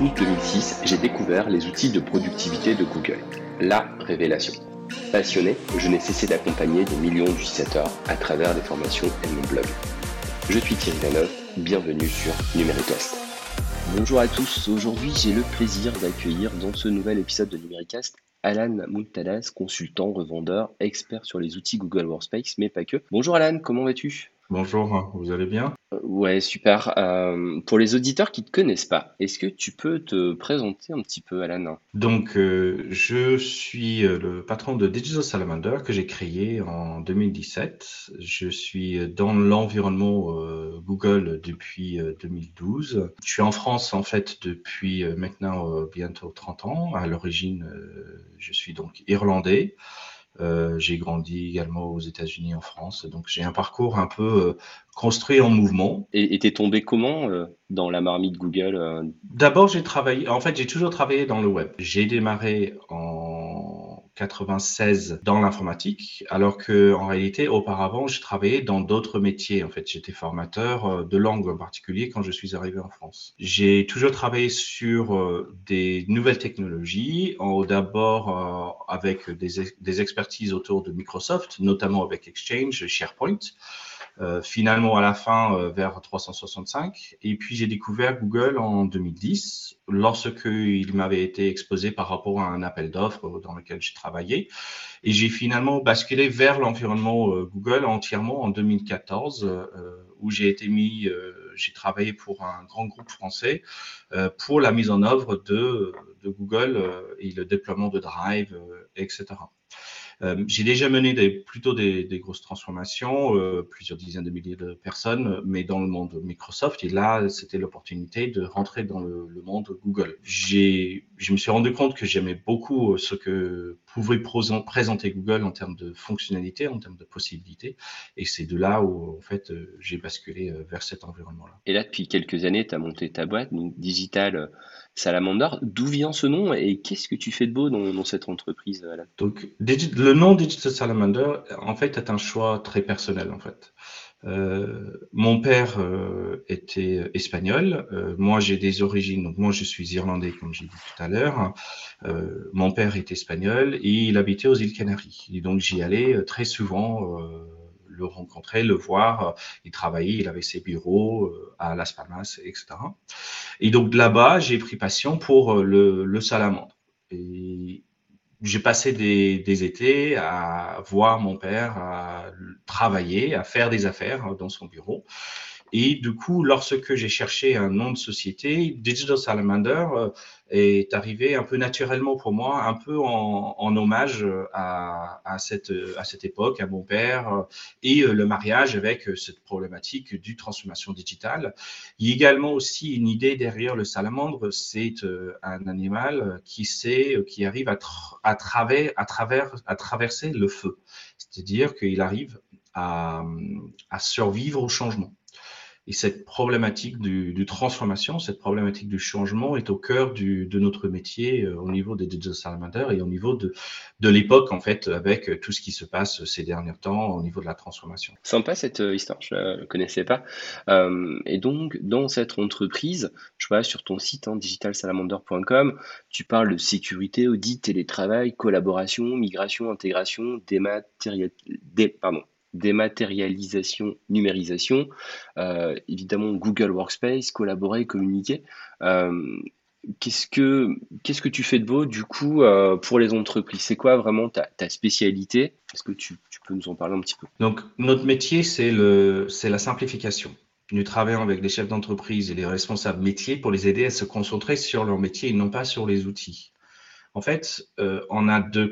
août 2006, j'ai découvert les outils de productivité de Google. La révélation. Passionné, je n'ai cessé d'accompagner des millions d'utilisateurs à travers des formations et mon blog. Je suis Thierry Lanov, bienvenue sur Numéricast. Bonjour à tous, aujourd'hui j'ai le plaisir d'accueillir dans ce nouvel épisode de Numéricast Alan Muntalas, consultant, revendeur, expert sur les outils Google Workspace, mais pas que. Bonjour Alan, comment vas-tu? Bonjour, vous allez bien? Ouais, super. Euh, pour les auditeurs qui ne te connaissent pas, est-ce que tu peux te présenter un petit peu, Alan Donc, euh, je suis le patron de Digital Salamander que j'ai créé en 2017. Je suis dans l'environnement Google depuis 2012. Je suis en France, en fait, depuis maintenant bientôt 30 ans. À l'origine, je suis donc irlandais. Euh, j'ai grandi également aux États-Unis, en France. Donc j'ai un parcours un peu euh, construit en mouvement. Et t'es tombé comment euh, dans la marmite Google D'abord, j'ai travaillé. En fait, j'ai toujours travaillé dans le web. J'ai démarré en 96 dans l'informatique, alors que en réalité, auparavant, je travaillais dans d'autres métiers. En fait, j'étais formateur euh, de langue en particulier quand je suis arrivé en France. J'ai toujours travaillé sur euh, des nouvelles technologies, d'abord euh, avec des, des expertises autour de Microsoft, notamment avec Exchange, SharePoint. Euh, finalement à la fin euh, vers 365. Et puis j'ai découvert Google en 2010 lorsque il m'avait été exposé par rapport à un appel d'offres dans lequel j'ai travaillé. Et j'ai finalement basculé vers l'environnement euh, Google entièrement en 2014 où j'ai été mis, j'ai travaillé pour un grand groupe français pour la mise en œuvre de, de Google et le déploiement de Drive, etc. Euh, j'ai déjà mené plutôt des, grosses transformations, euh, plusieurs dizaines de milliers de personnes, mais dans le monde Microsoft. Et là, c'était l'opportunité de rentrer dans le, monde Google. Je me suis rendu compte que j'aimais beaucoup ce que pouvait présenter Google en termes de fonctionnalité, en termes de possibilités. Et c'est de là où, en fait, euh, j'ai basculé vers cet environnement-là. Et là, depuis quelques années, tu as monté ta boîte, donc Digital Salamander. D'où vient ce nom et qu'est-ce que tu fais de beau dans, cette entreprise Donc, le nom Digital Salamander, en fait, est un choix très personnel, en fait. Euh, mon père euh, était espagnol. Euh, moi, j'ai des origines. Donc, moi, je suis irlandais, comme j'ai dit tout à l'heure. Mon père est espagnol et il habitait aux îles Canaries. Et donc, j'y allais très souvent le rencontrer, le voir. Il travaillait, il avait ses bureaux à Las Palmas, etc. Et donc là-bas, j'ai pris passion pour le, le salamandre. Et j'ai passé des, étés à voir mon père travailler, à faire des affaires dans son bureau. Et du coup, lorsque j'ai cherché un nom de société, Digital Salamander euh, est arrivé un peu naturellement pour moi, un peu en, hommage à, à, cette, à cette époque, à mon père, euh, et euh, le mariage avec cette problématique du transformation digitale. Il y a également aussi une idée derrière le salamandre, c'est un animal qui sait, qui arrive à, à, travers, à, travers, à traverser le feu. C'est-à-dire qu'il arrive à, à survivre au changement. Et cette problématique du, transformation, cette problématique du changement est au cœur de notre métier euh, au niveau des digital salamanders et au niveau de, l'époque, en fait, avec tout ce qui se passe ces derniers temps au niveau de la transformation. Sympa cette euh, histoire, je ne connaissais pas. Euh, et donc, dans cette entreprise, je vois sur ton site hein, digitalsalamander.com, tu parles de sécurité, audit, télétravail, collaboration, migration, intégration, dématérialisation, pardon, dématérialisation, numérisation, euh, évidemment Google Workspace, collaborer, communiquer. Euh, qu'est-ce que qu'est-ce que tu fais de beau du coup euh, pour les entreprises? C'est quoi vraiment ta, ta spécialité? Est-ce que tu, tu, peux nous en parler un petit peu? Donc notre métier c'est le c'est la simplification. Nous travaillons avec les chefs d'entreprise et les responsables métiers pour les aider à se concentrer sur leur métier et non pas sur les outils. En fait, euh, on a deux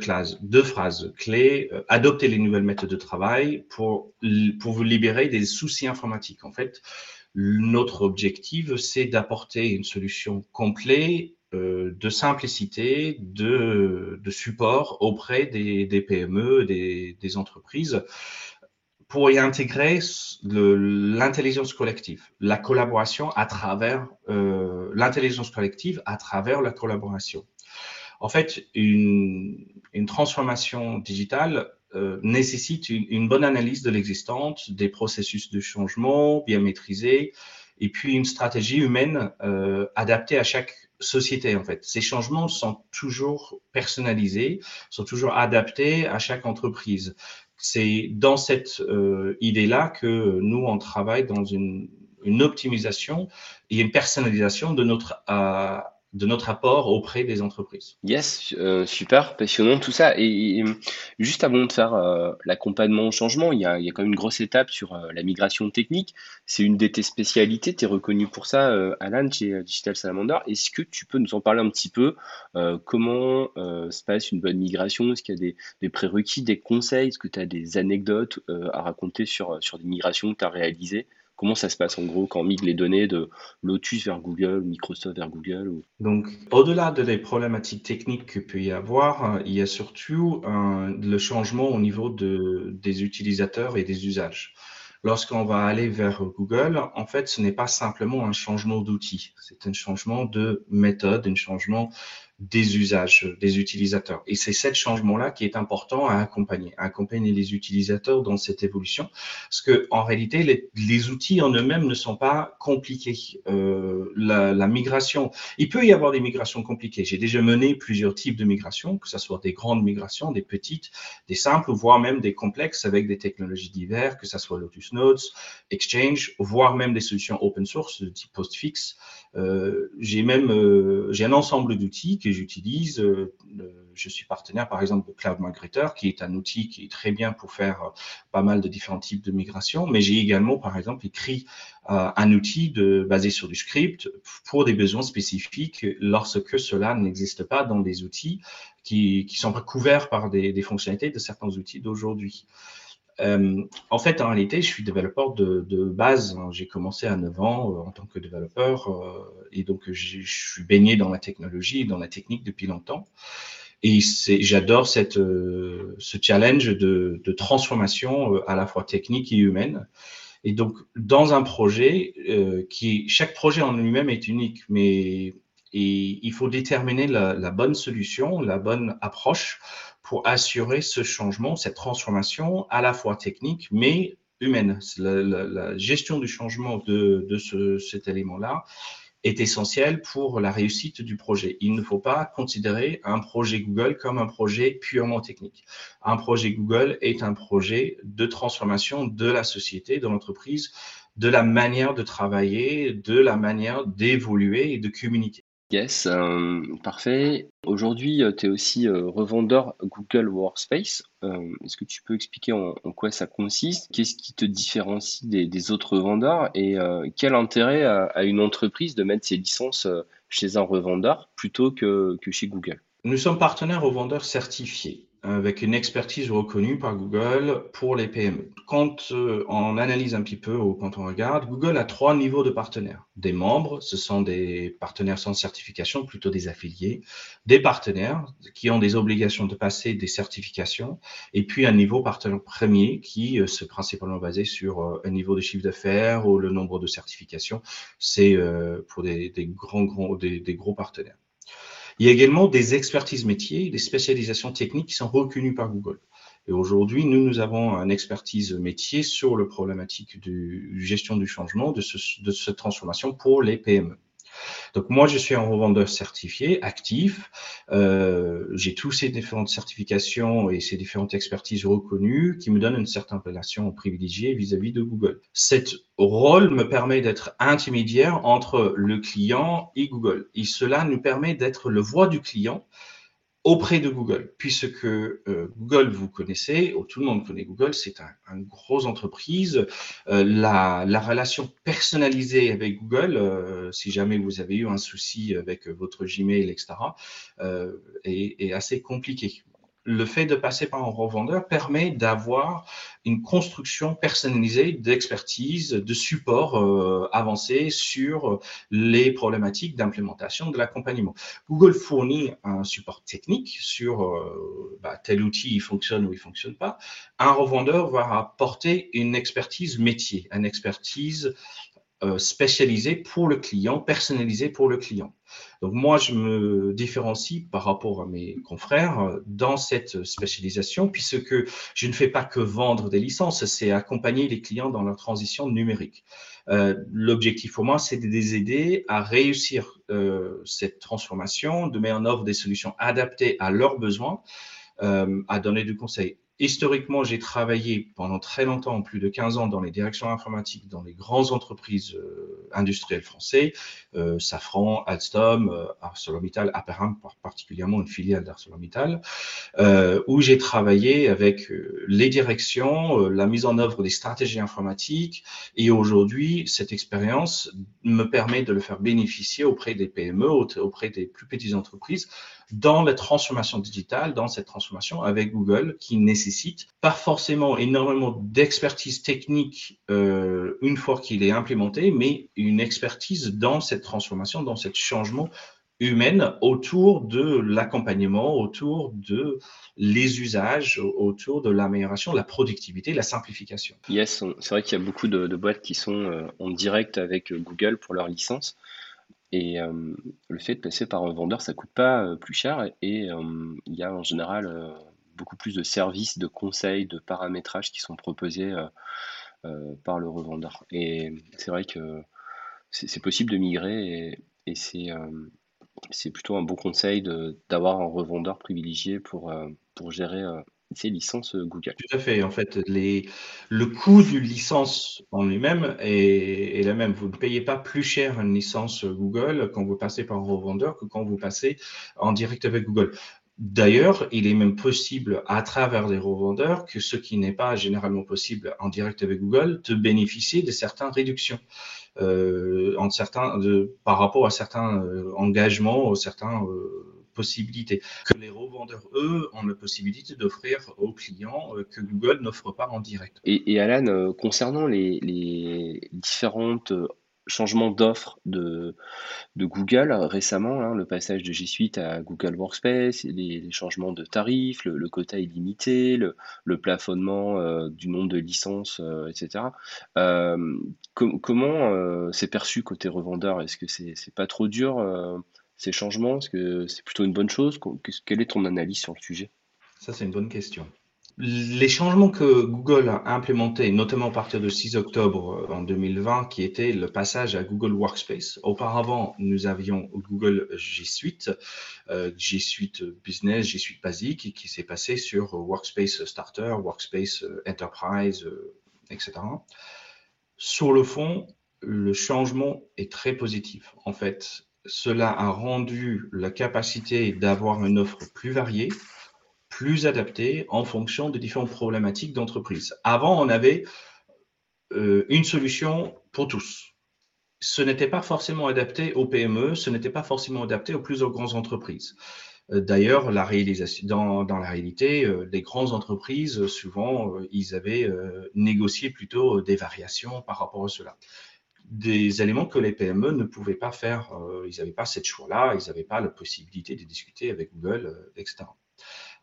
phrases clés. Euh, adopter les nouvelles méthodes de travail pour, vous libérer des soucis informatiques. En fait, notre objectif, c'est d'apporter une solution complète euh, de simplicité, de, support auprès des, des PME, des, des, entreprises, pour y intégrer l'intelligence collective, la collaboration à travers euh, l'intelligence collective à travers la collaboration. En fait, une, une transformation digitale euh, nécessite une, une, bonne analyse de l'existence, des processus de changement bien maîtrisés et puis une stratégie humaine euh, adaptée à chaque société en fait. Ces changements sont toujours personnalisés, sont toujours adaptés à chaque entreprise. C'est dans cette euh, idée-là que nous, on travaille dans une, une optimisation et une personnalisation de notre, euh, de notre apport auprès des entreprises. Yes, euh, super, passionnant tout ça. Et, juste avant de faire euh, l'accompagnement au changement, il y, a, quand même une grosse étape sur euh, la migration technique. C'est une de tes spécialités, tu es reconnu pour ça, Alan, chez Digital Salamander. Est-ce que tu peux nous en parler un petit peu Comment se passe une bonne migration? Est-ce qu'il y a des, des prérequis, des conseils? Est-ce que tu as des anecdotes à raconter sur, sur des migrations que tu as réalisées? Comment ça se passe en gros quand on migre les données de Lotus vers Google, Microsoft vers Google Donc, au-delà de les problématiques techniques qu'il peut y avoir, il y a surtout le changement au niveau de, des utilisateurs et des usages. Lorsqu'on va aller vers Google, en fait, ce n'est pas simplement un changement d'outil, c'est un changement de méthode, un changement des usages des utilisateurs. Et c'est ce changement-là qui est important à accompagner, à accompagner les utilisateurs dans cette évolution, parce que en réalité, les, outils en eux-mêmes ne sont pas compliqués. Euh, la, la, migration, il peut y avoir des migrations compliquées. J'ai déjà mené plusieurs types de migrations, que ce soit des grandes migrations, des petites, des simples, voire même des complexes avec des technologies diverses, que ce soit Lotus Notes, Exchange, voire même des solutions open source de type postfix. Euh, j'ai même euh, j'ai un ensemble d'outils que j'utilise. Euh, je suis partenaire par exemple de Cloud Migrator, qui est un outil qui est très bien pour faire pas mal de différents types de migration. Mais j'ai également par exemple écrit un outil de, basé sur du script pour des besoins spécifiques lorsque cela n'existe pas dans des outils qui sont pas couverts par des fonctionnalités de certains outils d'aujourd'hui. Euh, en fait, en réalité, je suis développeur de, base. J'ai commencé à 9 ans euh, en tant que développeur euh, et donc je suis baigné dans la technologie dans la technique depuis longtemps. Et j'adore ce challenge de, transformation à la fois technique et humaine. Et donc, dans un projet qui, chaque projet en lui-même est unique, mais il faut déterminer la bonne solution, la bonne approche pour assurer ce changement, cette transformation à la fois technique, mais humaine. La, gestion du changement de, de ce, cet élément-là est essentielle pour la réussite du projet. Il ne faut pas considérer un projet Google comme un projet purement technique. Un projet Google est un projet de transformation de la société, de l'entreprise, de la manière de travailler, de la manière d'évoluer et de communiquer. Yes, euh, parfait. Aujourd'hui, euh, tu es aussi euh, revendeur Google Workspace. Est-ce que tu peux expliquer en, quoi ça consiste? Qu'est-ce qui te différencie des, autres vendeurs? Et quel intérêt a, une entreprise de mettre ses licences chez un revendeur plutôt que, que chez Google? Nous sommes partenaires revendeurs certifiés avec une expertise reconnue par Google pour les PME. Quand euh, on analyse un petit peu ou quand on regarde, Google a trois niveaux de partenaires. Des membres, ce sont des partenaires sans certification, plutôt des affiliés. Des partenaires qui ont des obligations de passer des certifications. Et puis un niveau partenaire premier qui euh, se principalement basé sur euh, un niveau de chiffre d'affaires ou le nombre de certifications. C'est pour des, grands, grands, des gros partenaires. Il y a également des expertises métiers, des spécialisations techniques qui sont reconnues par Google. Et aujourd'hui, nous, nous avons une expertise métier sur le problématique de gestion du changement, de, ce, de cette transformation pour les PME. Donc moi, je suis un revendeur certifié, actif. Euh, j'ai tous ces différentes certifications et ces différentes expertises reconnues qui me donnent une certaine relation privilégiée vis-à-vis de Google. Cet rôle me permet d'être intermédiaire entre le client et Google. Et cela nous permet d'être le voix du client auprès de Google, puisque euh, Google, vous connaissez, ou tout le monde connaît Google, c'est un, une grosse entreprise. Euh, la, la, relation personnalisée avec Google, euh, si jamais vous avez eu un souci avec votre Gmail, etc., est, est, assez compliqué le fait de passer par un revendeur permet d'avoir une construction personnalisée d'expertise, de support euh, avancé sur les problématiques d'implémentation de l'accompagnement. Google fournit un support technique sur euh, bah, tel outil il fonctionne ou il fonctionne pas. Un revendeur va apporter une expertise métier, une expertise spécialisé pour le client, personnalisé pour le client. Donc moi, je me différencie par rapport à mes confrères euh, dans cette spécialisation, puisque je ne fais pas que vendre des licences, c'est accompagner les clients dans leur transition numérique. L'objectif pour moi, c'est de les aider à réussir cette transformation, de mettre en œuvre des solutions adaptées à leurs besoins, à donner du conseil Historiquement, j'ai travaillé pendant très longtemps, plus de 15 ans, dans les directions informatiques dans les grandes entreprises euh, industrielles françaises, euh, Safran, Alstom, euh, ArcelorMittal, Aperam, particulièrement une filiale d'ArcelorMittal, euh, où j'ai travaillé avec euh, les directions, la mise en œuvre des stratégies informatiques, et aujourd'hui, cette expérience me permet de le faire bénéficier auprès des PME, auprès des plus petites entreprises, dans la transformation digitale, dans cette transformation avec Google qui nécessite pas forcément énormément d'expertise technique euh, une fois qu'il est implémenté, mais une expertise dans cette transformation, dans ce changement humaine autour de l'accompagnement, autour de les usages, autour de l'amélioration, la productivité, la simplification. Yes, c'est vrai qu'il y a beaucoup de, de, boîtes qui sont euh, en direct avec Google pour leur licence. Et euh, le fait de passer par un vendeur, ça coûte pas euh, plus cher et euh, il y a en général beaucoup plus de services, de conseils, de paramétrages qui sont proposés par le revendeur. Et c'est vrai que c'est possible de migrer et, et c'est plutôt un bon conseil d'avoir un revendeur privilégié pour, pour gérer c'est licence euh, Google. Tout à fait. En fait, le coût d'une licence en lui-même est, est le même. Vous ne payez pas plus cher une licence Google quand vous passez par un revendeur que quand vous passez en direct avec Google. D'ailleurs, il est même possible à travers les revendeurs que ce qui n'est pas généralement possible en direct avec Google, de bénéficier de certaines réductions euh, par rapport à certains euh, engagements, certains euh, possibilités que les revendeurs, eux, ont la possibilité d'offrir aux clients euh, que Google n'offre pas en direct. Et, Alan, euh, concernant les, les différentes euh, changements d'offres de, Google récemment, hein, le passage de G Suite à Google Workspace, les, changements de tarifs, le, quota illimité, le plafonnement du nombre de licences, etc. comment c'est perçu côté revendeur? Est-ce que c'est pas trop dur ces changements Est-ce que c'est plutôt une bonne chose? Quelle est ton analyse sur le sujet? Ça, c'est une bonne question. Les changements que Google a implémentés, notamment à partir de 6 octobre euh, en 2020, qui était le passage à Google Workspace. Auparavant, nous avions Google G Suite, euh, G Suite Business, G Suite Basic, qui s'est passé sur Workspace Starter, Workspace Enterprise, euh, etc. Sur le fond, le changement est très positif. En fait, cela a rendu la capacité d'avoir une offre plus variée, plus adaptée en fonction des différentes problématiques d'entreprise. Avant, on avait euh, une solution pour tous. Ce n'était pas forcément adapté aux PME, ce n'était pas forcément adapté aux plus grandes entreprises. Euh, d'ailleurs, dans, la réalité, euh, les grandes entreprises, souvent, ils avaient négocié plutôt des variations par rapport à cela des éléments que les PME ne pouvaient pas faire. Euh, ils n'avaient pas cette choix-là, ils n'avaient pas la possibilité de discuter avec Google, euh, etc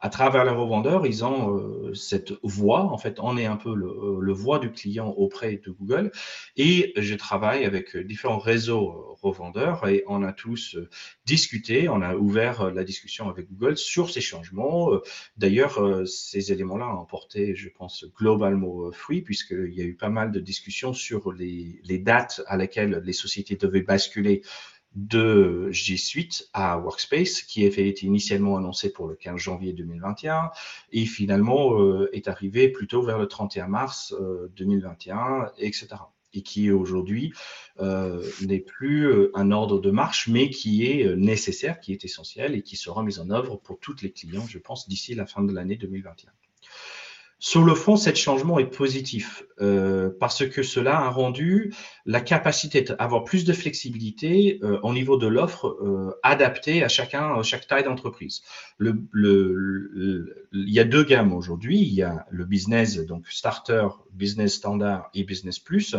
à travers les revendeurs, ils ont euh, cette voix. En fait, on est un peu le, le, voix du client auprès de Google. Et je travaille avec différents réseaux euh, revendeurs et on a tous euh, discuté, on a ouvert la discussion avec Google sur ces changements. D'ailleurs, ces éléments-là ont porté, je pense, globalement fruit puisqu'il y a eu pas mal de discussions sur les, les dates à laquelle les sociétés devaient basculer de G Suite à Workspace, qui avait été initialement annoncé pour le 15 janvier 2021 et finalement euh, est arrivé plutôt vers le 31 mars 2021, etc. Et qui aujourd'hui euh, n'est plus euh, un ordre de marche, mais qui est nécessaire, qui est essentiel et qui sera mis en œuvre pour tous les clients, je pense, d'ici la fin de l'année 2021. Sur le fond, cet changement est positif euh, parce que cela a rendu la capacité d'avoir plus de flexibilité euh, au niveau de l'offre euh, adaptée à chacun, à chaque taille d'entreprise. Le, le, il y a deux gammes aujourd'hui. Il y a le business, donc starter, business standard et business plus,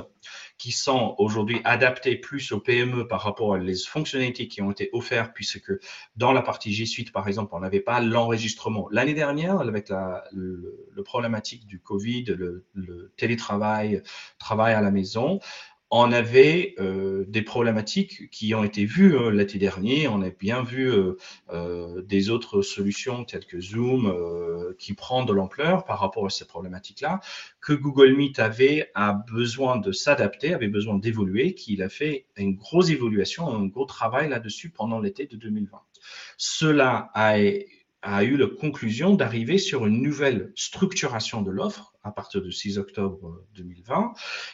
qui sont aujourd'hui adaptés plus aux PME par rapport à les fonctionnalités qui ont été offertes, puisque dans la partie G Suite, par exemple, on n'avait pas l'enregistrement. L'année dernière, avec la, problématique du Covid, le télétravail, travail à la maison, on avait euh, des problématiques qui ont été vues euh, l'été dernier. On a bien vu euh, des autres solutions telles que Zoom qui prennent de l'ampleur par rapport à ces problématiques-là, que Google Meet avait a besoin de s'adapter, avait besoin d'évoluer, qu'il a fait une grosse évolution, un gros travail là-dessus pendant l'été de 2020. Cela a eu la conclusion d'arriver sur une nouvelle structuration de l'offre à partir du 6 octobre 2020,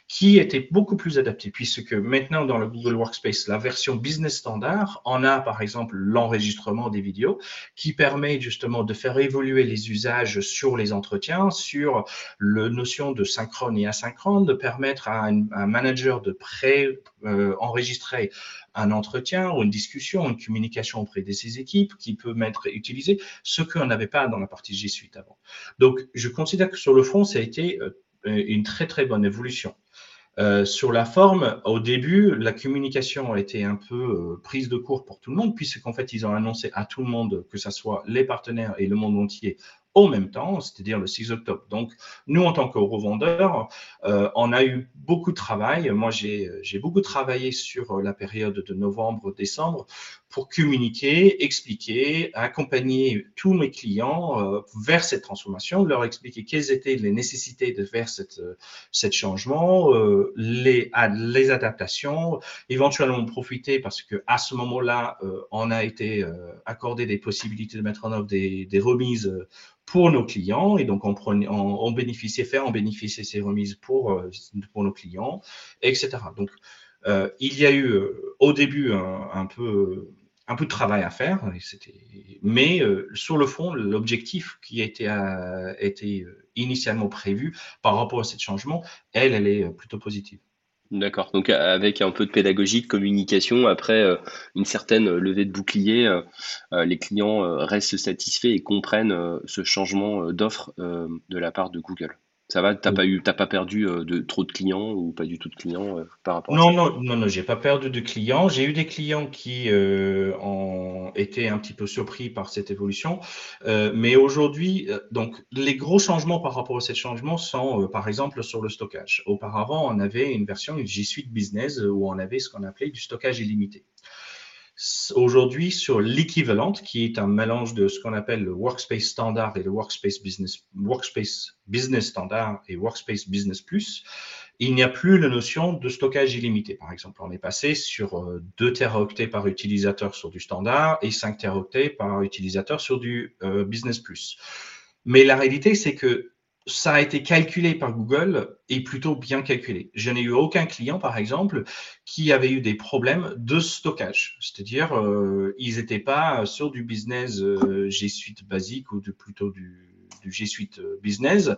qui était beaucoup plus adaptée, puisque maintenant dans le Google Workspace, la version business standard, on a par exemple l'enregistrement des vidéos, qui permet justement de faire évoluer les usages sur les entretiens, sur la notion de synchrone et asynchrone, de permettre à un, manager de pré-enregistrer un entretien ou une discussion, une communication auprès de ses équipes qui peut être utilisé, ce qu'on n'avait pas dans la partie G Suite avant. Donc, je considère que sur le fond, ça été euh, une très très bonne évolution. Euh, sur la forme, au début, la communication a été un peu euh, prise de court pour tout le monde, puisqu'en fait, ils ont annoncé à tout le monde, que ce soit les partenaires et le monde entier, au même temps, c'est-à-dire le 6 octobre. Donc, nous, en tant que revendeurs, euh, on a eu beaucoup de travail. Moi, j'ai beaucoup travaillé sur la période de novembre-décembre pour communiquer, expliquer, accompagner tous mes clients euh, vers cette transformation, leur expliquer quelles étaient les nécessités de faire cette, cette changement, euh, les, les adaptations, éventuellement profiter parce que à ce moment-là, euh, on a été accordé des possibilités de mettre en œuvre des, des remises pour nos clients et donc on, on, on bénéficiait, faire ces remises pour, euh, pour nos clients, etc. Donc euh, il y a eu euh, au début un, peu un peu de travail à faire, mais sur le fond, l'objectif qui a été, a été initialement prévu par rapport à ce changement, elle, elle est plutôt positive. D'accord. Donc avec un peu de pédagogie, de communication, après euh, une certaine levée de bouclier, euh, euh, les clients restent satisfaits et comprennent ce changement d'offre de la part de Google. Ça va, t'as pas eu, t'as pas perdu euh, de trop de clients ou pas du tout de clients euh, par rapport non, à ça? Non, non, non, j'ai pas perdu de clients. J'ai eu des clients qui euh, ont été un petit peu surpris par cette évolution. mais aujourd'hui, donc les gros changements par rapport à ces changements sont, par exemple, sur le stockage. Auparavant, on avait une version G Suite Business où on avait ce qu'on appelait du stockage illimité aujourd'hui sur l'équivalent, qui est un mélange de ce qu'on appelle le Workspace Standard et le Workspace Business, Workspace Business Standard et Workspace Business Plus, il n'y a plus la notion de stockage illimité. Par exemple, on est passé sur 2 euh, teraoctets par utilisateur sur du standard et 5 teraoctets par utilisateur sur du euh, Business Plus. Mais la réalité, c'est que ça a été calculé par Google et plutôt bien calculé. Je n'ai eu aucun client, par exemple, qui avait eu des problèmes de stockage. C'est-à-dire, euh, ils n'étaient pas sur du business euh, G Suite basique ou plutôt du, G Suite euh, business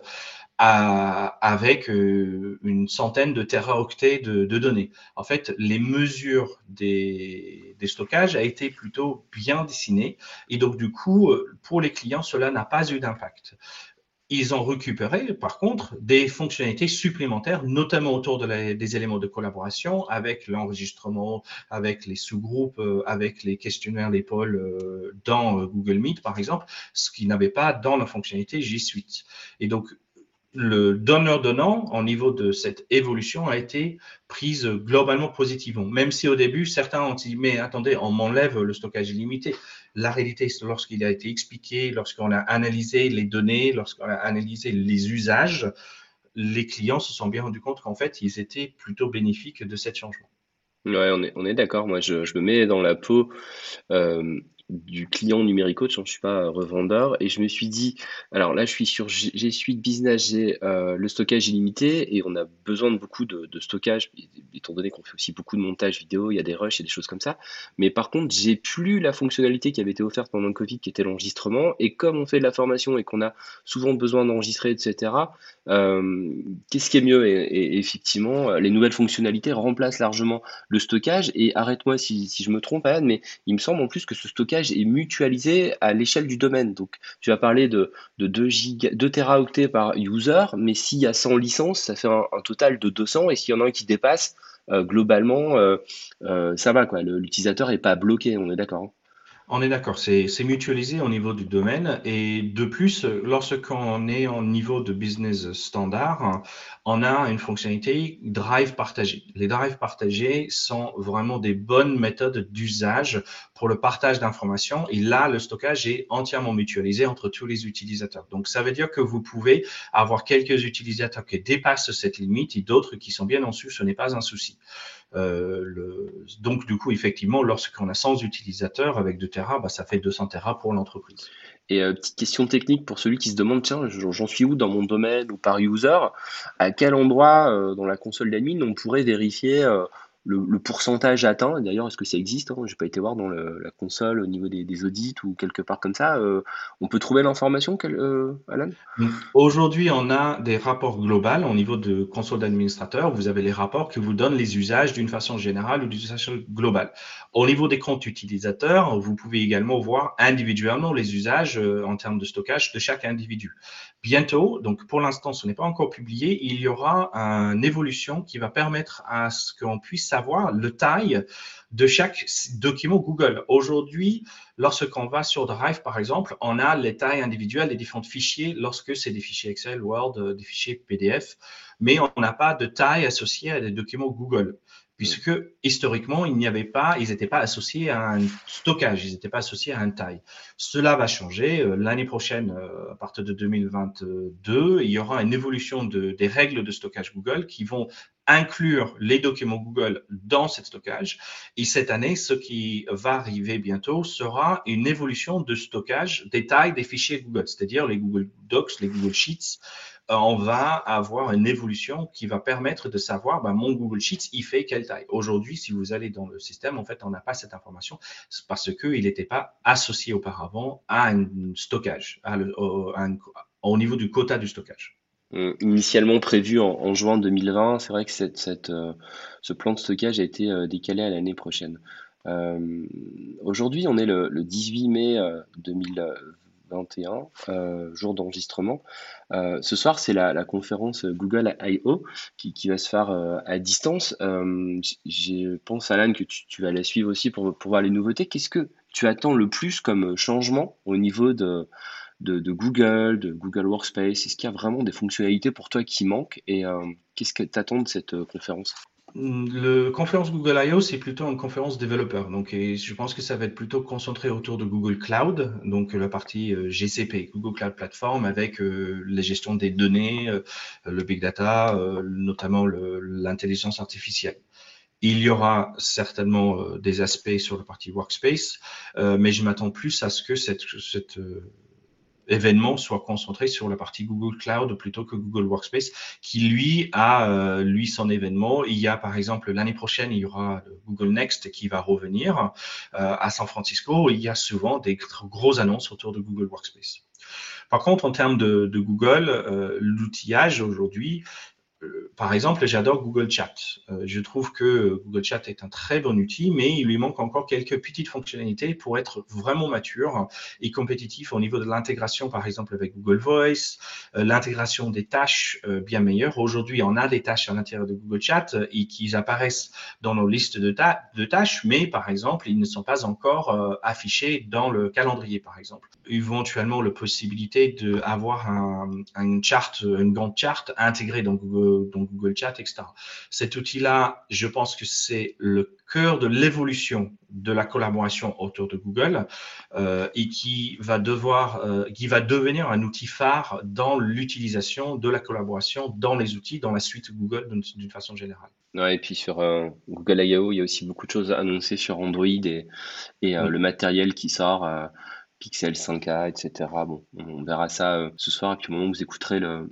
avec une centaine de teraoctets de, de, données. En fait, les mesures des, des stockages a été plutôt bien dessinées et donc du coup, pour les clients, cela n'a pas eu d'impact. Ils ont récupéré, par contre, des fonctionnalités supplémentaires, notamment autour de des éléments de collaboration, avec l'enregistrement, avec les sous-groupes, euh, avec les questionnaires, les pôles euh, dans euh, Google Meet, par exemple, ce qui n'avait pas dans la fonctionnalité G Suite. Et donc, le donneur-donnant au niveau de cette évolution a été prise globalement positivement. Même si au début, certains ont dit, mais attendez, on m'enlève le stockage illimité. La réalité, lorsqu'il a été expliqué, lorsqu'on a analysé les données, lorsqu'on a analysé les usages, les clients se sont bien rendus compte qu'en fait, ils étaient plutôt bénéfiques de cet changement. Ouais, on est, d'accord. Moi, je, je, me mets dans la peau euh, du client numérico, je ne suis pas revendeur, et je me suis dit, alors là je suis sur G Suite Business, j'ai euh, le stockage illimité, et on a besoin de beaucoup de, stockage, étant donné qu'on fait aussi beaucoup de montage vidéo, il y a des rushs et des choses comme ça, mais par contre j'ai plus la fonctionnalité qui avait été offerte pendant le Covid, qui était l'enregistrement, et comme on fait de la formation et qu'on a souvent besoin d'enregistrer, etc., euh, qu'est-ce qui est mieux? Et, effectivement, les nouvelles fonctionnalités remplacent largement le stockage, et arrête-moi si, si je me trompe, Anne, mais il me semble en plus que ce stockage est mutualisé à l'échelle du domaine. Donc, tu vas parler de, de 2, giga, 2 teraoctets par user, mais s'il y a 100 licences, ça fait un, total de 200. Et s'il y en a un qui dépasse, euh, globalement, euh, euh, ça va. quoi. L'utilisateur n'est pas bloqué, on est d'accord. Hein. On est d'accord, c'est mutualisé au niveau du domaine et de plus, lorsqu'on est au niveau de business standard, on a une fonctionnalité drive partagé. Les drives partagés sont vraiment des bonnes méthodes d'usage pour le partage d'informations et là, le stockage est entièrement mutualisé entre tous les utilisateurs. Donc, ça veut dire que vous pouvez avoir quelques utilisateurs qui dépassent cette limite et d'autres qui sont bien en dessous, ce n'est pas un souci. Euh, donc, du coup, effectivement, lorsqu'on a 100 utilisateurs avec 2 Tera, bah, ça fait 200 Tera pour l'entreprise. Et euh, petite question technique pour celui qui se demande, tiens, j'en suis où dans mon domaine ou par user? À quel endroit euh, dans la console d'admin on pourrait vérifier le, pourcentage atteint, d'ailleurs, est-ce que ça existe hein? Je n'ai pas été voir dans la console au niveau des, audits ou quelque part comme ça. Euh, on peut trouver l'information, euh, Alan? Aujourd'hui, on a des rapports globaux au niveau de console d'administrateur. Vous avez les rapports qui vous donnent les usages d'une façon générale ou d'une façon globale. Au niveau des comptes utilisateurs, vous pouvez également voir individuellement les usages euh, en termes de stockage de chaque individu. Bientôt, donc pour l'instant, ce n'est pas encore publié, il y aura une évolution qui va permettre à ce qu'on puisse savoir le taille de chaque document Google. Aujourd'hui, lorsqu'on va sur Drive, par exemple, on a les tailles individuelles des différents fichiers lorsque c'est des fichiers Excel, Word, des fichiers PDF, mais on n'a pas de taille associée à des documents Google puisque historiquement, n'y pas, ils n'étaient pas associés à un stockage, ils n'étaient pas associés à un taille. Cela va changer euh, l'année prochaine, euh, à partir de 2022, il y aura une évolution de, des règles de stockage Google qui vont inclure les documents Google dans ce stockage. Et cette année, ce qui va arriver bientôt sera une évolution de stockage des tailles des fichiers Google, c'est-à-dire les Google Docs, les Google Sheets, on va avoir une évolution qui va permettre de savoir, ben, mon Google Sheets, il fait quelle taille. Aujourd'hui, si vous allez dans le système, en fait, on n'a pas cette information parce qu'il n'était pas associé auparavant à un stockage, au niveau du quota du stockage. Euh, initialement prévu en, juin 2020, c'est vrai que euh, ce plan de stockage a été décalé à l'année prochaine. Aujourd'hui, on est le, le 18 mai 2020 21, euh, jour d'enregistrement. Euh, ce soir, c'est la, conférence Google I.O. Qui, va se faire euh, à distance. je pense, Alan, que tu, vas la suivre aussi pour, pour voir les nouveautés. Qu'est-ce que tu attends le plus comme changement au niveau de, de, Google, de Google Workspace? Est-ce qu'il y a vraiment des fonctionnalités pour toi qui manquent? Et qu'est-ce que tu attends de cette conférence? Le conférence Google I.O., c'est plutôt une conférence développeur. Donc, je pense que ça va être plutôt concentré autour de Google Cloud, donc la partie euh, GCP, Google Cloud Platform, avec euh, la gestion des données, euh, le big data, notamment l'intelligence artificielle. Il y aura certainement des aspects sur la partie workspace, mais je m'attends plus à ce que cette, cette événement soit concentré sur la partie Google Cloud plutôt que Google Workspace, qui lui a euh, lui son événement. Il y a par exemple l'année prochaine, il y aura Google Next qui va revenir euh, à San Francisco. Il y a souvent des grosses annonces autour de Google Workspace. Par contre, en termes de, Google, euh, l'outillage aujourd'hui, par exemple, j'adore Google Chat. Euh, je trouve que Google Chat est un très bon outil, mais il lui manque encore quelques petites fonctionnalités pour être vraiment mature et compétitif au niveau de l'intégration, par exemple, avec Google Voice, euh, l'intégration des tâches bien meilleures. Aujourd'hui, on a des tâches à l'intérieur de Google Chat et qui apparaissent dans nos listes de, tâches, mais par exemple, ils ne sont pas encore affichés dans le calendrier, par exemple. Éventuellement, la possibilité d'avoir un, un chart, une grande charte intégrée dans Google donc Google Chat, etc. Cet outil-là, je pense que c'est le cœur de l'évolution de la collaboration autour de Google euh, et qui va devoir, euh, qui va devenir un outil phare dans l'utilisation de la collaboration dans les outils, dans la suite Google d'une façon générale. et puis sur euh, Google I.O., il y a aussi beaucoup de choses à annoncer sur Android et, et le matériel qui sort. Pixel 5a, etc. Bon, on verra ça ce soir, et puis au moment où vous écouterez le,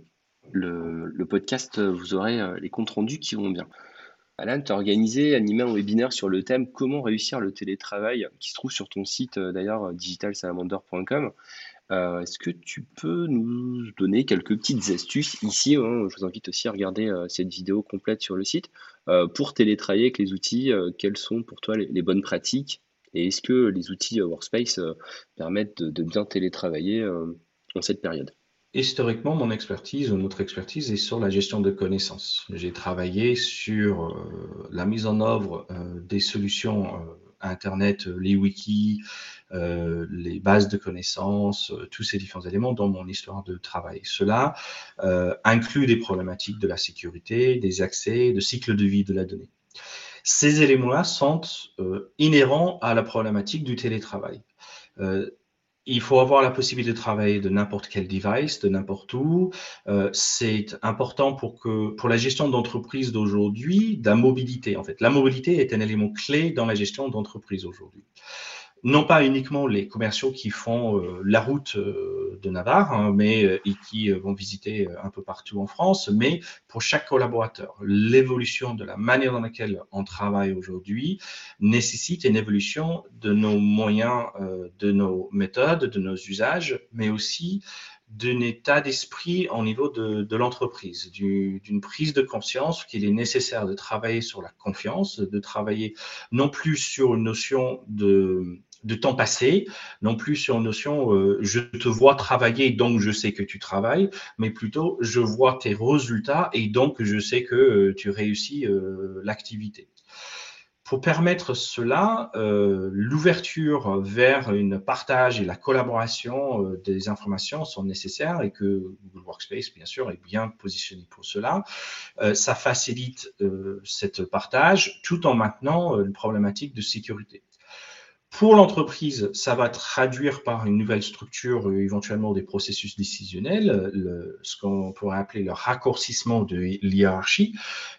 le, podcast, euh, vous aurez euh, les comptes rendus qui vont bien. Alan, tu as organisé, animé un webinaire sur le thème Comment réussir le télétravail, qui se trouve sur ton site euh, d'ailleurs, digitalsalamander.com. Est-ce que tu peux nous donner quelques petites astuces ici hein, Je vous invite aussi à regarder cette vidéo complète sur le site. pour télétravailler avec les outils, quelles sont pour toi les, bonnes pratiques Et est-ce que les outils Workspace permettent de bien télétravailler en cette période? Historiquement, mon expertise ou notre expertise est sur la gestion de connaissances. J'ai travaillé sur euh, la mise en œuvre euh, des solutions euh, Internet, les wikis, les bases de connaissances, tous ces différents éléments dans mon histoire de travail. Cela inclut des problématiques de la sécurité, des accès, de cycle de vie de la donnée. Ces éléments-là sont inhérents à la problématique du télétravail il faut avoir la possibilité de travailler de n'importe quel device, de n'importe où. Euh, c'est important pour que pour la gestion d'entreprise d'aujourd'hui, de la mobilité en fait. La mobilité est un élément clé dans la gestion d'entreprise aujourd'hui non pas uniquement les commerciaux qui font euh, la route euh, de Navarre, hein, mais euh, et qui vont visiter un peu partout en France, mais pour chaque collaborateur. L'évolution de la manière dans laquelle on travaille aujourd'hui nécessite une évolution de nos moyens, de nos méthodes, de nos usages, mais aussi d'un état d'esprit au niveau de, de l'entreprise, d'une prise de conscience qu'il est nécessaire de travailler sur la confiance, de travailler non plus sur une notion de de temps passé, non plus sur une notion euh, je te vois travailler donc je sais que tu travailles, mais plutôt je vois tes résultats et donc je sais que euh, tu réussis euh, l'activité. Pour permettre cela, l'ouverture vers une partage et la collaboration des informations sont nécessaires et que Google Workspace, bien sûr, est bien positionné pour cela. ça facilite cette partage tout en maintenant une problématique de sécurité. Pour l'entreprise, ça va traduire par une nouvelle structure, euh, éventuellement des processus décisionnels, ce qu'on pourrait appeler le raccourcissement de l'hierarchie,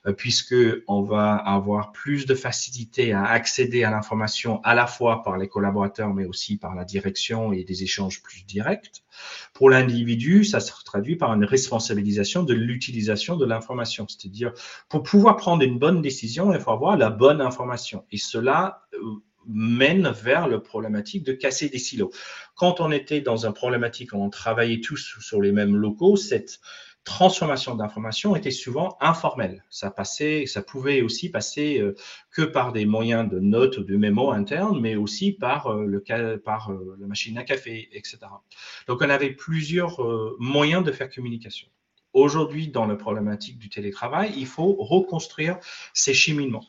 euh, puisque on va avoir plus de facilité à accéder à l'information à la fois par les collaborateurs, mais aussi par la direction et des échanges plus directs. Pour l'individu, ça se traduit par une responsabilisation de l'utilisation de l'information, c'est-à-dire pour pouvoir prendre une bonne décision, il faut avoir la bonne information. Et cela euh, mène vers le problématique de casser des silos. Quand on était dans un problématique, on travaillait tous sur les mêmes locaux, cette transformation d'information était souvent informelle. Ça passait, ça pouvait aussi passer euh, que par des moyens de notes ou de mémo internes, mais aussi par euh, par euh, la machine à café, etc. Donc on avait plusieurs moyens de faire communication. Aujourd'hui, dans la problématique du télétravail, il faut reconstruire ces cheminements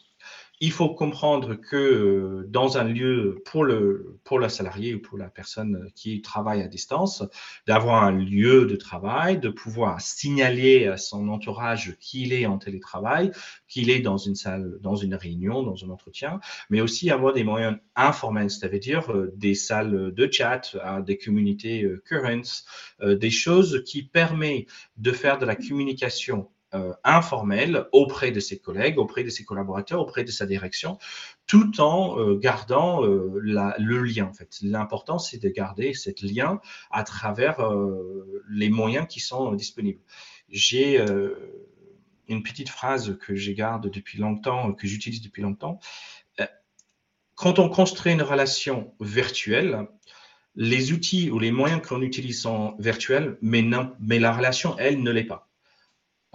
il faut comprendre que euh, dans un lieu pour le, pour le salarié ou pour la personne qui travaille à distance, d'avoir un lieu de travail, de pouvoir signaler à son entourage qu'il est en télétravail, qu'il est dans une salle, dans une réunion, dans un entretien, mais aussi avoir des moyens informels, c'est-à-dire euh, des salles de chat, des communautés euh, currents, des choses qui permettent de faire de la communication euh, informel auprès de ses collègues, auprès de ses collaborateurs, auprès de sa direction, tout en euh, gardant euh, le lien. En fait, l'important c'est de garder ce lien à travers les moyens qui sont disponibles. J'ai une petite phrase que je garde depuis longtemps, que j'utilise depuis longtemps. Quand on construit une relation virtuelle, les outils ou les moyens qu'on utilise sont virtuels, mais, mais la relation, elle, ne l'est pas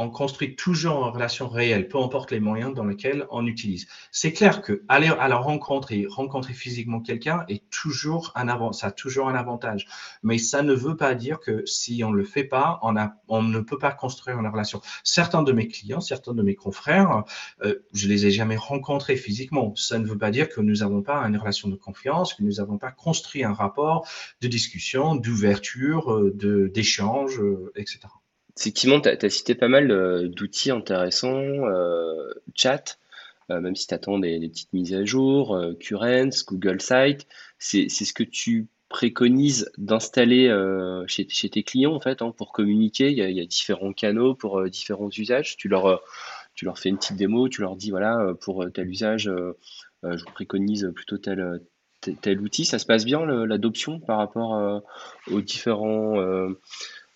on construit toujours en relation réelle, peu importe les moyens dans lesquels on utilise. C'est clair que aller à la rencontre et rencontrer physiquement quelqu'un est toujours un avant, ça a toujours un avantage. Mais ça ne veut pas dire que si on le fait pas, on, a, on ne peut pas construire une relation. Certains de mes clients, certains de mes confrères, euh, je les ai jamais rencontrés physiquement. Ça ne veut pas dire que nous n'avons pas une relation de confiance, que nous n'avons pas construit un rapport de discussion, d'ouverture, euh, de d'échange, euh, etc. Effectivement, tu as, cité pas mal euh, d'outils intéressants, euh, chat, euh, même si tu attends des, petites mises à jour, Currents, Google Site, c'est ce que tu préconises d'installer chez, tes clients en fait hein, pour communiquer. Il y, a, différents canaux pour différents usages. Tu leur, fais une petite démo, tu leur dis voilà, pour tel usage, je vous préconise plutôt tel, outil. Ça se passe bien l'adoption par rapport aux différents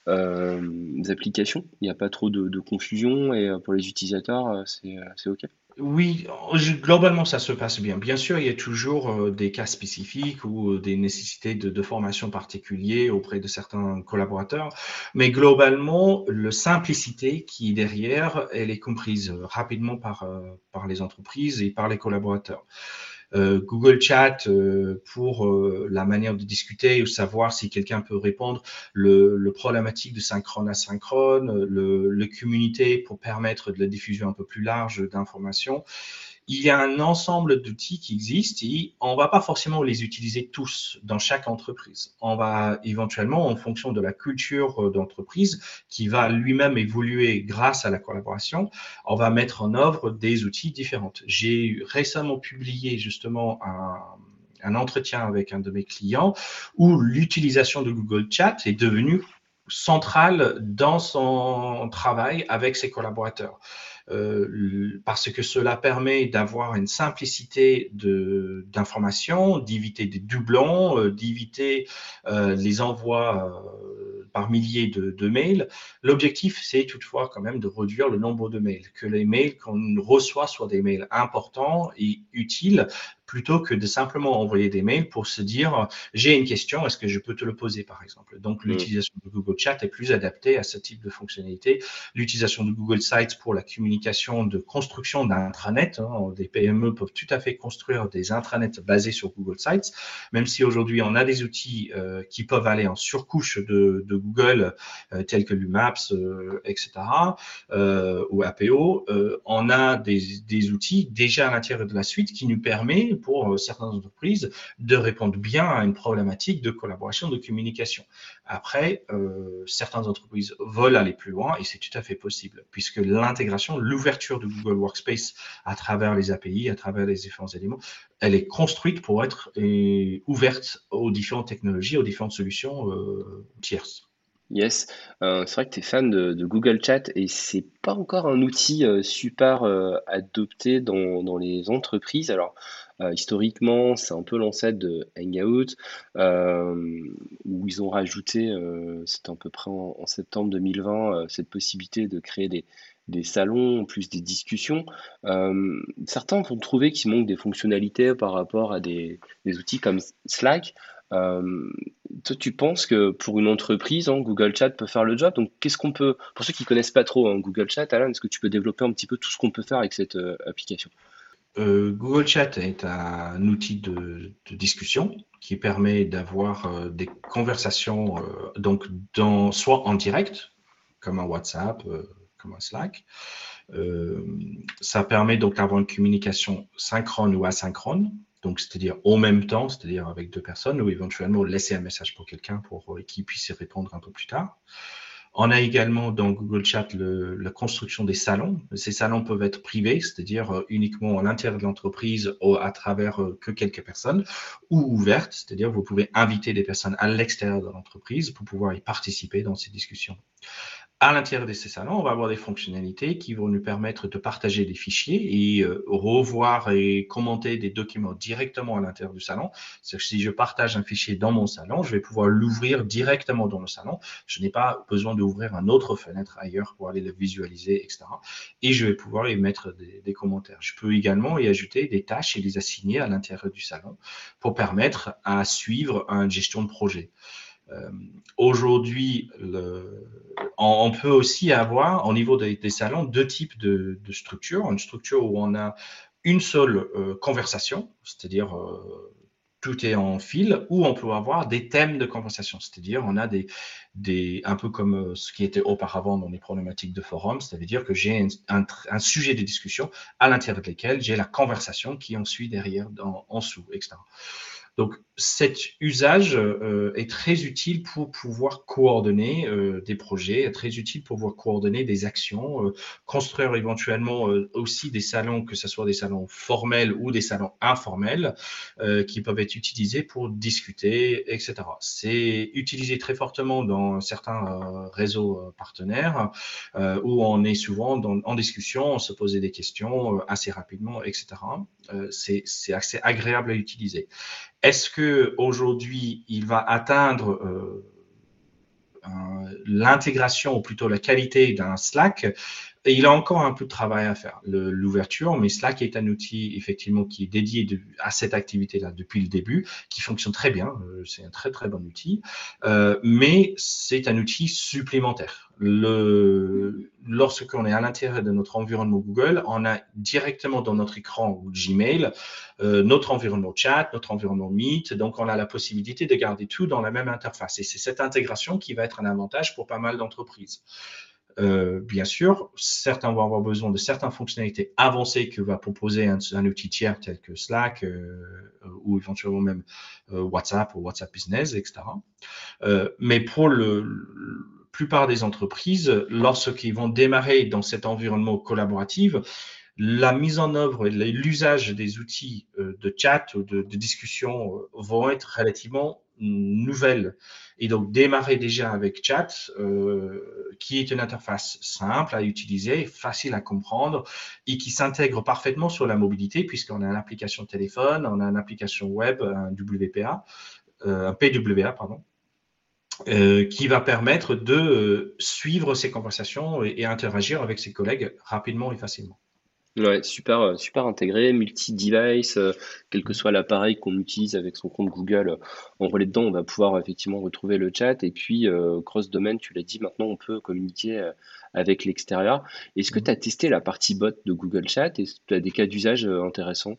applications. Il n'y a pas trop de, confusion et euh, pour les utilisateurs, euh, c'est OK. Oui, globalement, ça se passe bien. Bien sûr, il y a toujours des cas spécifiques ou des nécessités de, formation particuliers auprès de certains collaborateurs, mais globalement, la simplicité qui est derrière, elle est comprise rapidement par, par les entreprises et par les collaborateurs. Euh, Google Chat euh, pour euh, la manière de discuter ou savoir si quelqu'un peut répondre, le, problématique de synchrone asynchrone, le, le communauté pour permettre de la diffusion un peu plus large d'informations. Il y a un ensemble d'outils qui existent et on va pas forcément les utiliser tous dans chaque entreprise. On va éventuellement, en fonction de la culture d'entreprise qui va lui-même évoluer grâce à la collaboration, on va mettre en œuvre des outils différents. J'ai récemment publié justement un, un entretien avec un de mes clients où l'utilisation de Google Chat est devenue centrale dans son travail avec ses collaborateurs. Euh, parce que cela permet d'avoir une simplicité d'information, d'éviter des doublons, euh, d'éviter euh, les envois par milliers de, de mails. L'objectif, c'est toutefois quand même de réduire le nombre de mails, que les mails qu'on reçoit soient des mails importants et utiles plutôt que de simplement envoyer des mails pour se dire j'ai une question, est-ce que je peux te le poser par exemple? Donc mm. l'utilisation de Google Chat est plus adaptée à ce type de fonctionnalité. L'utilisation de Google Sites pour la communication de construction d'intranet, hein, des PME peuvent tout à fait construire des intranets basés sur Google Sites, même si aujourd'hui on a des outils euh, qui peuvent aller en surcouche de, de Google euh, tels que l'UMAPS, euh, etc. ou APO, on a des, des outils déjà à l'intérieur de la suite qui nous permet pour euh, certaines entreprises de répondre bien à une problématique de collaboration, de communication. Après, euh, certaines entreprises veulent aller plus loin et c'est tout à fait possible puisque l'intégration, l'ouverture de Google Workspace à travers les API, à travers les différents éléments, elle est construite pour être euh, ouverte aux différentes technologies, aux différentes solutions tierces. Yes, c'est vrai que tu es fan de, Google Chat et c'est pas encore un outil super adopté dans, dans, les entreprises. Alors, euh, historiquement, c'est un peu l'ancêtre de Hangout, euh, où ils ont rajouté, euh, c'était à peu près en, septembre 2020, cette possibilité de créer des, des salons, plus des discussions. certains vont trouver qu'il manque des fonctionnalités par rapport à des, outils comme Slack. toi, tu penses que pour une entreprise, hein, Google Chat peut faire le job? Donc, qu'est-ce qu'on peut, pour ceux qui connaissent pas trop hein, Google Chat, Alan, est-ce que tu peux développer un petit peu tout ce qu'on peut faire avec cette application? Euh, Google Chat est un outil de, discussion qui permet d'avoir euh, des conversations euh, donc soit en direct, comme un WhatsApp, comme un Slack. ça permet donc d'avoir une communication synchrone ou asynchrone, donc c'est-à-dire au même temps, c'est-à-dire avec deux personnes, ou éventuellement laisser un message pour quelqu'un pour qu'il puisse y répondre un peu plus tard. On a également dans Google Chat la construction des salons. Ces salons peuvent être privés, c'est-à-dire euh, uniquement à l'intérieur de l'entreprise ou à travers euh, que quelques personnes, ou ouvertes, c'est-à-dire vous pouvez inviter des personnes à l'extérieur de l'entreprise pour pouvoir y participer dans ces discussions à l'intérieur de ces salons, on va avoir des fonctionnalités qui vont nous permettre de partager des fichiers et euh, revoir et commenter des documents directement à l'intérieur du salon. Si je partage un fichier dans mon salon, je vais pouvoir l'ouvrir directement dans le salon. Je n'ai pas besoin d'ouvrir un autre fenêtre ailleurs pour aller le visualiser, etc. Et je vais pouvoir y mettre des, des commentaires. Je peux également y ajouter des tâches et les assigner à l'intérieur du salon pour permettre à suivre une gestion de projet. Euh, aujourd'hui, on, peut aussi avoir, au niveau des, salons, deux types de, structures. Une structure où on a une seule euh, conversation, c'est-à-dire euh, tout est en fil, ou on peut avoir des thèmes de conversation, c'est-à-dire on a des, un peu comme ce qui était auparavant dans les problématiques de forum, c'est-à-dire que j'ai un, sujet de discussion à l'intérieur de lequel j'ai la conversation qui en suit derrière, en dessous, etc. Donc cet usage euh, est très utile pour pouvoir coordonner euh, des projets, très utile pour pouvoir coordonner des actions, euh, construire éventuellement aussi des salons, que ce soit des salons formels ou des salons informels, qui peuvent être utilisés pour discuter, etc. C'est utilisé très fortement dans certains réseaux partenaires où on est souvent en discussion, on se pose des questions assez rapidement, etc. C'est assez agréable à utiliser. Est-ce que aujourd'hui il va atteindre euh, l'intégration ou plutôt la qualité d'un Slack il a encore un peu de travail à faire, l'ouverture, mais Slack est un outil effectivement qui est dédié à cette activité-là depuis le début, qui fonctionne très bien, euh, c'est un très très bon outil, euh, mais c'est un outil supplémentaire. Le, lorsqu'on est à l'intérieur de notre environnement Google, on a directement dans notre écran Gmail euh, notre environnement chat, notre environnement Meet, donc on a la possibilité de garder tout dans la même interface. Et c'est cette intégration qui va être un avantage pour pas mal d'entreprises. Euh, bien sûr, certains vont avoir besoin de certaines fonctionnalités avancées que va proposer un, outil tiers tel que Slack euh, ou éventuellement même euh, WhatsApp ou WhatsApp Business, etc. mais pour le, la plupart des entreprises, lorsqu'ils vont démarrer dans cet environnement collaboratif, la mise en œuvre et l'usage des outils de chat ou de discussion vont être relativement nouvelles. Et donc, démarrer déjà avec Chat, euh, qui est une interface simple à utiliser, facile à comprendre et qui s'intègre parfaitement sur la mobilité, puisqu'on a une application téléphone, on a une application web, un WPA, euh, un PWA, pardon. Euh, qui va permettre de suivre ces conversations et interagir avec ses collègues rapidement et facilement. Ouais, super, euh, super intégré, multi-device, euh, quel que soit l'appareil qu'on utilise avec son compte Google euh, en relais dedans, on va pouvoir effectivement retrouver le chat. Et puis, cross-domaine, tu l'as dit, maintenant on peut communiquer avec l'extérieur. Est-ce que mmh. tu as testé la partie bot de Google Chat? Et tu as des cas d'usage intéressants?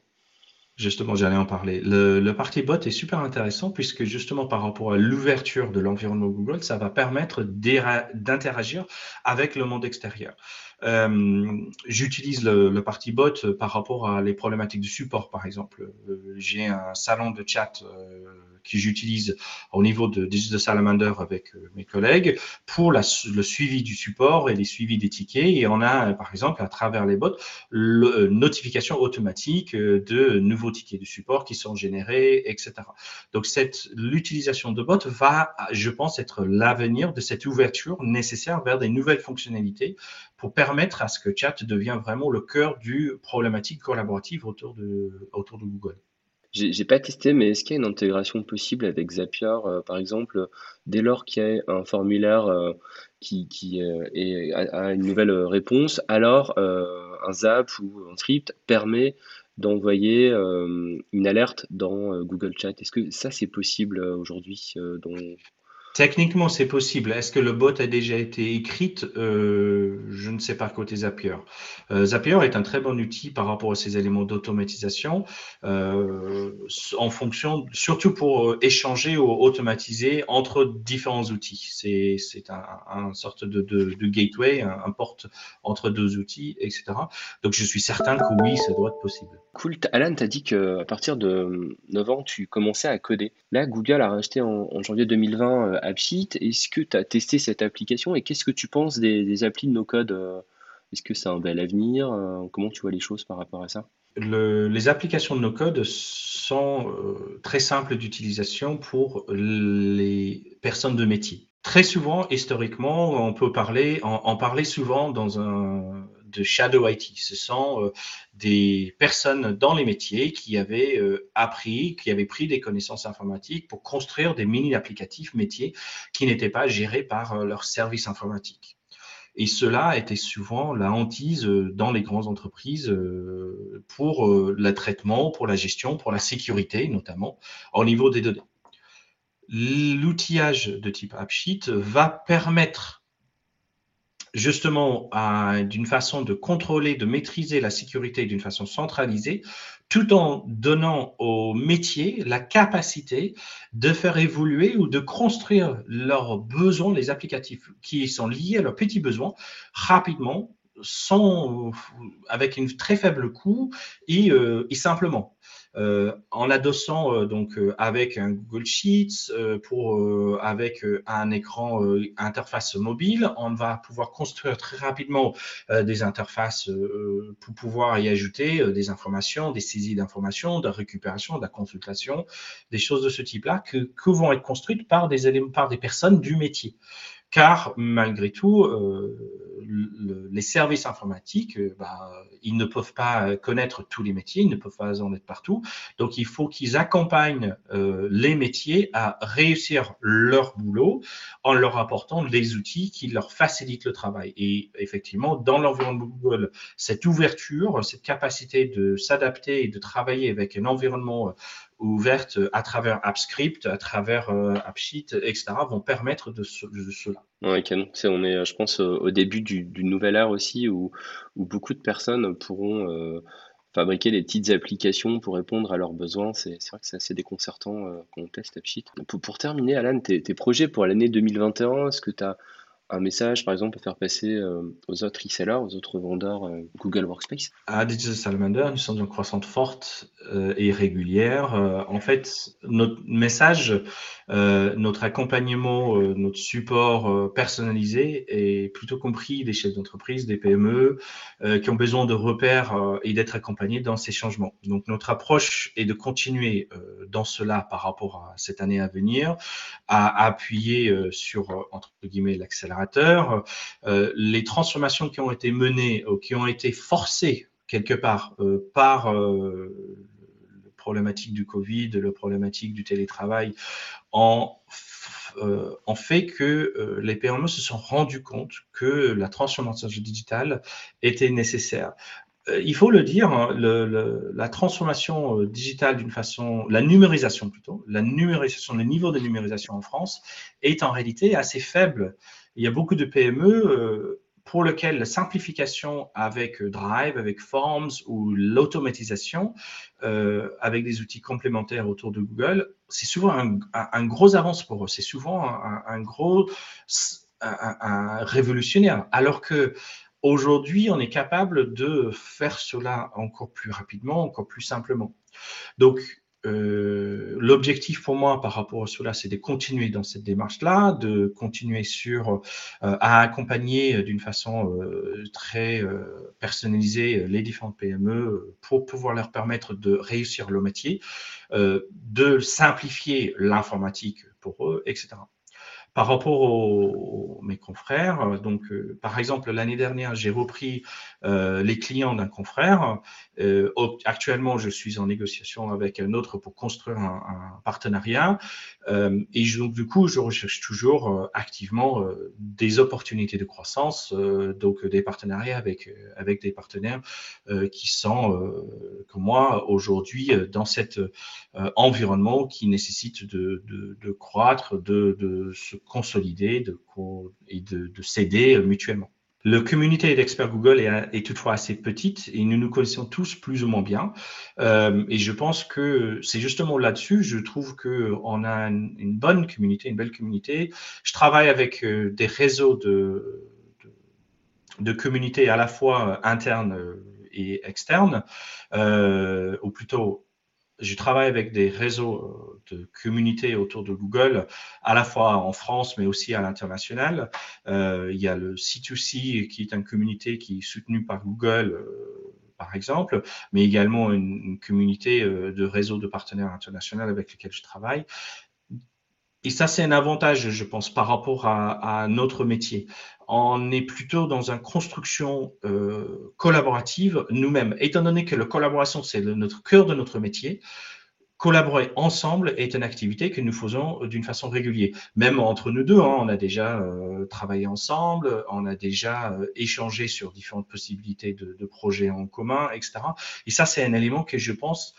Justement, j'allais en parler. Le, le party bot est super intéressant puisque justement par rapport à l'ouverture de l'environnement Google, ça va permettre d'interagir avec le monde extérieur. Euh, j'utilise le, le party bot par rapport à les problématiques de support, par exemple. Euh, j'ai un salon de chat euh, que j'utilise au niveau de Digital Salamander avec mes collègues pour le suivi du support et les suivis des tickets. Et on a, par exemple, à travers les bots, le, notification automatique de nouveaux tickets de support qui sont générés, etc. Donc, cette l'utilisation de bots va, je pense, être l'avenir de cette ouverture nécessaire vers des nouvelles fonctionnalités pour permettre à ce que chat devienne vraiment le cœur du problématique collaborative autour de, autour de Google. J'ai pas testé, mais est-ce qu'il y a une intégration possible avec Zapier, euh, par exemple, dès lors qu'il y a un formulaire euh, qui, qui euh, a, une nouvelle réponse, alors un Zap ou un script permet d'envoyer une alerte dans Google Chat? Est-ce que ça c'est possible aujourd'hui dans, Techniquement, c'est possible. Est-ce que le bot a déjà été écrit euh, Je ne sais pas côté Zapier. Euh, Zapier est un très bon outil par rapport à ces éléments d'automatisation, euh, en fonction, surtout pour euh, échanger ou automatiser entre différents outils. C'est c'est un, un, sorte de, de, de gateway, un, un, porte entre deux outils, etc. Donc, je suis certain que oui, ça doit être possible. Cool. Alan, tu as dit qu'à partir de 9 ans, tu commençais à coder. Là, Google a racheté en, janvier 2020 AppSheet. Est-ce que tu as testé cette application et qu'est-ce que tu penses des, applis de no-code euh, Est-ce que c'est un bel avenir euh, Comment tu vois les choses par rapport à ça? Les applications de no-code sont euh, très simples d'utilisation pour les personnes de métier. Très souvent, historiquement, on peut parler, en parler souvent dans un, de Shadow IT. Ce sont euh, des personnes dans les métiers qui avaient euh, appris, qui avaient pris des connaissances informatiques pour construire des mini-applicatifs métiers qui n'étaient pas gérés par euh, leur service informatique. Et cela était souvent la hantise dans les grandes entreprises pour le traitement, pour la gestion, pour la sécurité notamment au niveau des données. L'outillage de type AppSheet va permettre justement d'une façon de contrôler, de maîtriser la sécurité d'une façon centralisée, tout en donnant aux métiers la capacité de faire évoluer ou de construire leurs besoins, les applicatifs qui sont liés à leurs petits besoins rapidement, sans, avec une très faible coût et, euh, et simplement. Euh, en adossant euh, donc euh, avec un Google Sheets, avec un écran interface mobile, on va pouvoir construire très rapidement des interfaces pour pouvoir y ajouter des informations, des saisies d'informations, de la récupération, de la consultation, des choses de ce type-là que, que vont être construites par des par des personnes du métier car malgré tout, euh, les services informatiques, euh, bah, ils ne peuvent pas connaître tous les métiers, ils ne peuvent pas en être partout. Donc, il faut qu'ils accompagnent euh, les métiers à réussir leur boulot en leur apportant les outils qui leur facilitent le travail. Et effectivement, dans l'environnement Google, cette ouverture, cette capacité de s'adapter et de travailler avec un environnement ouvertes à travers AppScript, à travers euh, AppSheet, etc., vont permettre de, cela. Ouais, canon. on est, je pense, au début d'une nouvelle ère aussi où, beaucoup de personnes pourront euh, fabriquer des petites applications pour répondre à leurs besoins. C'est vrai que c'est assez déconcertant euh, quand on teste AppSheet. Pour, terminer, Alan, tes projets pour l'année 2021, est-ce que tu as un message, par exemple, à faire passer euh, aux autres resellers, aux autres vendeurs euh, Google Workspace À Digital Salamander, nous sommes en croissance forte euh, et régulière. en fait, notre message, notre accompagnement, notre support personnalisé est plutôt compris des chefs d'entreprise, des PME, qui ont besoin de repères et d'être accompagnés dans ces changements. Donc, notre approche est de continuer dans cela par rapport à cette année à venir, à appuyer sur, entre guillemets, l'accélération euh, les transformations qui ont été menées qui ont été forcées quelque part euh, par euh, la problématique du Covid, la problématique du télétravail, en en fait que les PME se sont rendus compte que la transformation digitale était nécessaire. Il faut le dire, hein, la transformation digitale d'une façon, la numérisation plutôt, le niveau de numérisation en France est en réalité assez faible il y a beaucoup de PME euh, pour lesquelles la simplification avec euh, Drive, avec Forms ou l'automatisation euh, avec des outils complémentaires autour de Google, c'est souvent un, gros avance pour eux. C'est souvent un, gros un, révolutionnaire. Alors que aujourd'hui, on est capable de faire cela encore plus rapidement, encore plus simplement. Donc, euh, l'objectif pour moi par rapport à cela, c'est de continuer dans cette démarche-là, de continuer sur euh, à accompagner d'une façon euh, très personnalisée les différentes PME pour pouvoir leur permettre de réussir le métier, de simplifier l'informatique pour eux, etc par rapport aux, mes confrères. Donc, euh, par exemple, l'année dernière, j'ai repris euh, les clients d'un confrère. Euh, actuellement, je suis en négociation avec un autre pour construire un, un partenariat. Euh, et donc, du coup, je recherche toujours euh, activement des opportunités de croissance, donc des partenariats avec avec des partenaires qui sont, comme moi, aujourd'hui dans cet environnement qui nécessite de, de, de croître, de, de se consolider de, et de, de s'aider mutuellement. Le communauté d'experts Google est, toutefois assez petite et nous nous connaissons tous plus ou moins bien. Euh, et je pense que c'est justement là-dessus, je trouve qu'on a une, bonne communauté, une belle communauté. Je travaille avec euh, des réseaux de, de, communautés à la fois internes et externes, euh, ou plutôt je travaille avec des réseaux euh, de communautés autour de Google, à la fois en France, mais aussi à l'international. Euh, il y a le C2C, qui est une communauté qui est soutenue par Google, euh, par exemple, mais également une, communauté de réseaux de partenaires internationaux avec lesquels je travaille. Et ça, c'est un avantage, je pense, par rapport à notre métier. On est plutôt dans une construction euh, collaborative nous-mêmes. Étant donné que la collaboration, c'est notre cœur de notre métier, collaborer ensemble est une activité que nous faisons d'une façon régulière. Même entre nous deux, hein, on a déjà euh, travaillé ensemble, on a déjà euh, échangé sur différentes possibilités de, projets en commun, etc. Et ça, c'est un élément que je pense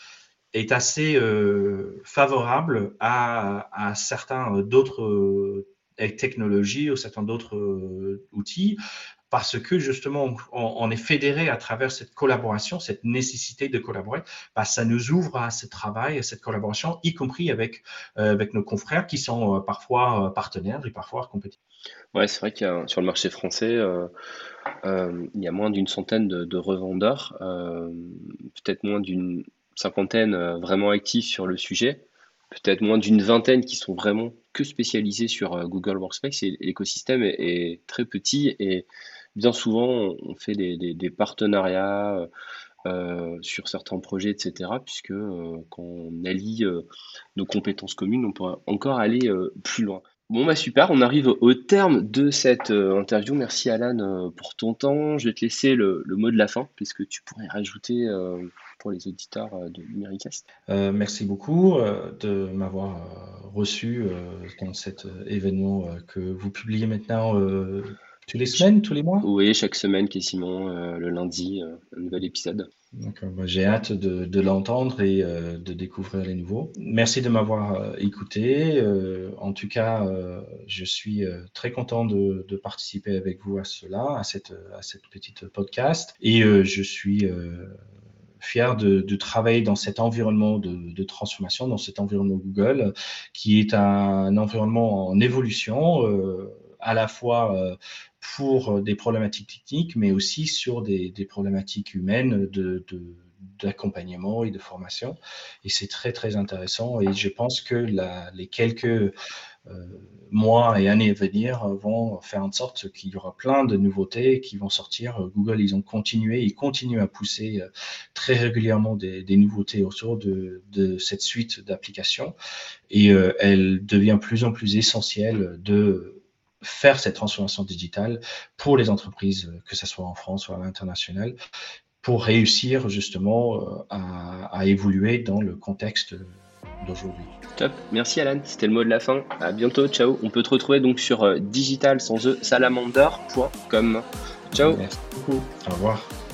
est assez favorable à, certains d'autres technologies ou certains d'autres euh, outils parce que justement on, est fédéré à travers cette collaboration, cette nécessité de collaborer, bah, ça nous ouvre à ce travail, à cette collaboration, y compris avec, euh, avec nos confrères qui sont euh, parfois partenaires et parfois compétiteurs. Ouais, c'est vrai qu'il y a sur le marché français, il y a moins d'une centaine de, de revendeurs, peut-être moins d'une cinquantaine vraiment actifs sur le sujet, peut-être moins d'une vingtaine qui sont vraiment que spécialisés sur euh, Google Workspace et l'écosystème est, très petit et bien souvent on fait des, partenariats euh, sur certains projets, etc. Puisque quand on allie nos compétences communes, on pourra encore aller plus loin. Bon bah super, on arrive au terme de cette interview. Merci Alan pour ton temps. Je vais te laisser le, le mot de la fin, puisque tu pourrais rajouter pour les auditeurs euh, de Numéricast. Euh, merci beaucoup euh, de m'avoir reçu dans cet événement que vous publiez maintenant tous les semaines, tous les mois? Oui, chaque semaine quasiment, le lundi, un nouvel épisode. Bah, j'ai hâte de, de l'entendre et euh, de découvrir les nouveaux. Merci de m'avoir euh, écouté. Euh, en tout cas, je suis très content de, de, participer avec vous à cela, à cette, à cette petite podcast. Et je suis fier de, travailler dans cet environnement de, transformation, dans cet environnement Google, qui est un, environnement en évolution. Euh, à la fois pour des problématiques techniques, mais aussi sur des, problématiques humaines de, d'accompagnement et de formation. Et c'est très, très intéressant. Et je pense que les quelques euh, mois et années à venir vont faire en sorte qu'il y aura plein de nouveautés qui vont sortir. Google, ils ont continué, ils continuent à pousser euh, très régulièrement des, nouveautés autour de, cette suite d'applications et euh, elle devient plus en plus essentielle de faire cette transformation digitale pour les entreprises, que ce soit en France ou à l'international, pour réussir justement à évoluer dans le contexte d'aujourd'hui. Top, merci Alan, c'était le mot de la fin. À bientôt, ciao. On peut te retrouver donc sur euh, digital sans e salamander.com. Ciao. Merci beaucoup. Au revoir.